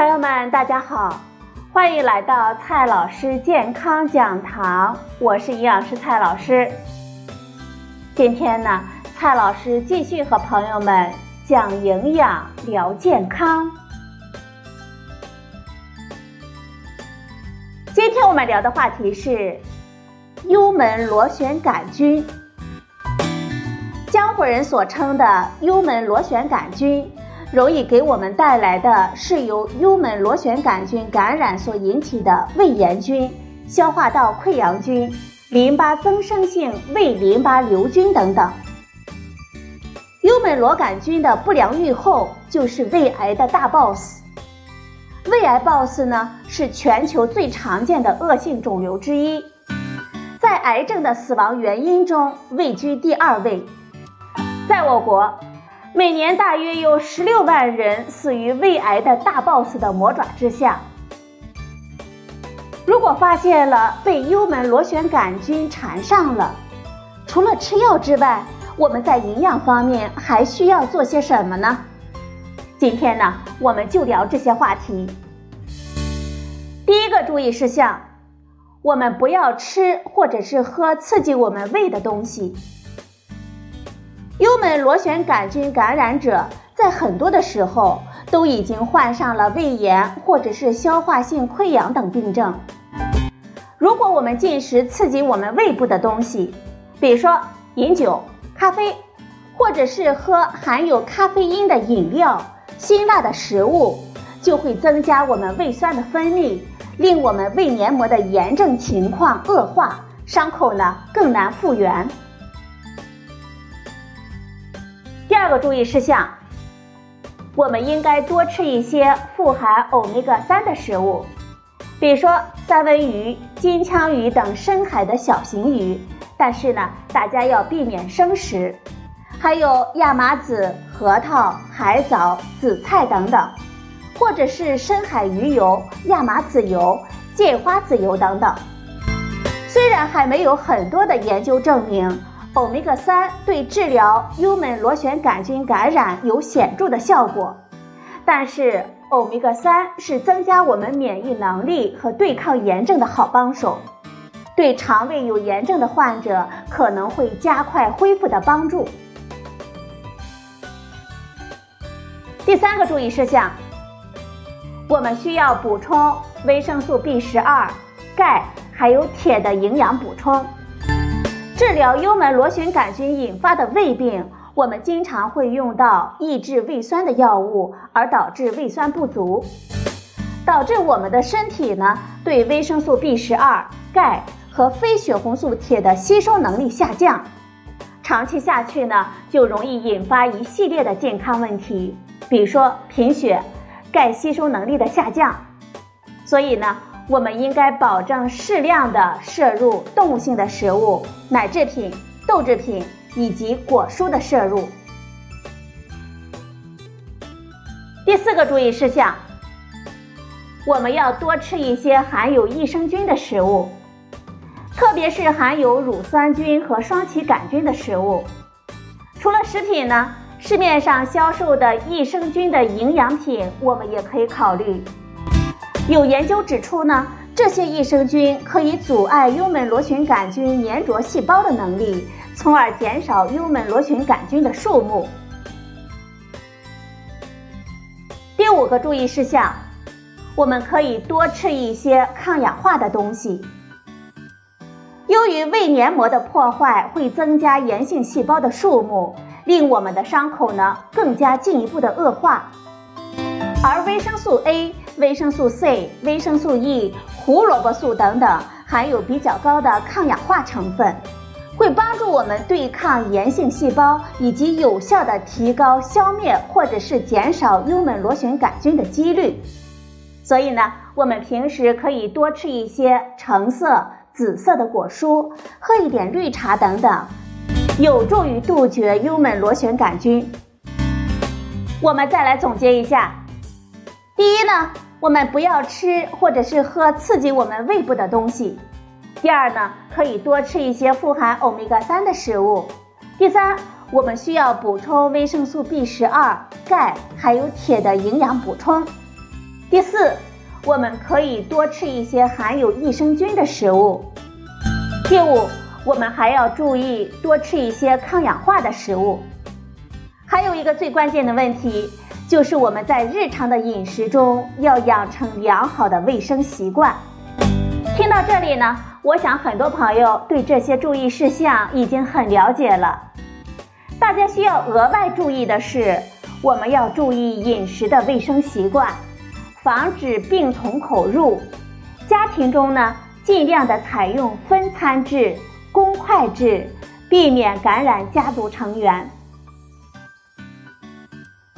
朋友们，大家好，欢迎来到蔡老师健康讲堂，我是营养师蔡老师。今天呢，蔡老师继续和朋友们讲营养、聊健康。今天我们聊的话题是幽门螺旋杆菌。江湖人所称的幽门螺旋杆菌，容易给我们带来的是由幽门螺旋杆菌感染所引起的胃炎菌、消化道溃疡菌、淋巴增生性胃淋巴瘤菌等等。幽门螺杆菌的不良预后就是胃癌的大 boss。胃癌 boss 呢是全球最常见的恶性肿瘤之一，在癌症的死亡原因中位居第二位。在我国，每年大约有十六万人死于胃癌的大 boss 的魔爪之下。如果发现了被幽门螺旋杆菌缠上了，除了吃药之外，我们在营养方面还需要做些什么呢？今天呢，我们就聊这些话题。第一个注意事项，我们不要吃或者是喝刺激我们胃的东西。幽门螺旋杆菌感染者在很多的时候都已经患上了胃炎或者是消化性溃疡等病症。如果我们进食刺激我们胃部的东西，比如说饮酒、咖啡，或者是喝含有咖啡因的饮料、辛辣的食物，就会增加我们胃酸的分泌，令我们胃黏膜的炎症情况恶化，伤口呢更难复原。第二个注意事项，我们应该多吃一些富含欧米伽三的食物，比如说三文鱼、金枪鱼等深海的小型鱼，但是呢，大家要避免生食，还有亚麻籽、核桃、海藻、紫菜等等，或者是深海鱼油、亚麻籽油、芥花籽油等等。虽然还没有很多的研究证明。欧米伽三对治疗幽门螺旋杆菌感染有显著的效果，但是欧米伽三是增加我们免疫能力和对抗炎症的好帮手，对肠胃有炎症的患者可能会加快恢复的帮助。第三个注意事项，我们需要补充维生素 B 十二、钙还有铁的营养补充。治疗幽门螺旋杆菌引发的胃病，我们经常会用到抑制胃酸的药物，而导致胃酸不足，导致我们的身体呢对维生素 B 十二、钙和非血红素铁的吸收能力下降，长期下去呢就容易引发一系列的健康问题，比如说贫血、钙吸收能力的下降，所以呢。我们应该保证适量的摄入动物性的食物、奶制品、豆制品以及果蔬的摄入。第四个注意事项，我们要多吃一些含有益生菌的食物，特别是含有乳酸菌和双歧杆菌的食物。除了食品呢，市面上销售的益生菌的营养品，我们也可以考虑。有研究指出呢，这些益生菌可以阻碍幽门螺旋杆菌粘着细胞的能力，从而减少幽门螺旋杆菌的数目。第五个注意事项，我们可以多吃一些抗氧化的东西。由于胃黏膜的破坏会增加炎性细胞的数目，令我们的伤口呢更加进一步的恶化，而维生素 A。维生素 C、维生素 E、胡萝卜素等等含有比较高的抗氧化成分，会帮助我们对抗炎性细胞，以及有效的提高消灭或者是减少幽门螺旋杆菌的几率。所以呢，我们平时可以多吃一些橙色、紫色的果蔬，喝一点绿茶等等，有助于杜绝幽门螺旋杆菌。我们再来总结一下，第一呢。我们不要吃或者是喝刺激我们胃部的东西。第二呢，可以多吃一些富含欧米伽三的食物。第三，我们需要补充维生素 B 十二、钙还有铁的营养补充。第四，我们可以多吃一些含有益生菌的食物。第五，我们还要注意多吃一些抗氧化的食物。还有一个最关键的问题，就是我们在日常的饮食中要养成良好的卫生习惯。听到这里呢，我想很多朋友对这些注意事项已经很了解了。大家需要额外注意的是，我们要注意饮食的卫生习惯。防止病从口入，家庭中呢，尽量的采用分餐制、公筷制，避免感染家族成员。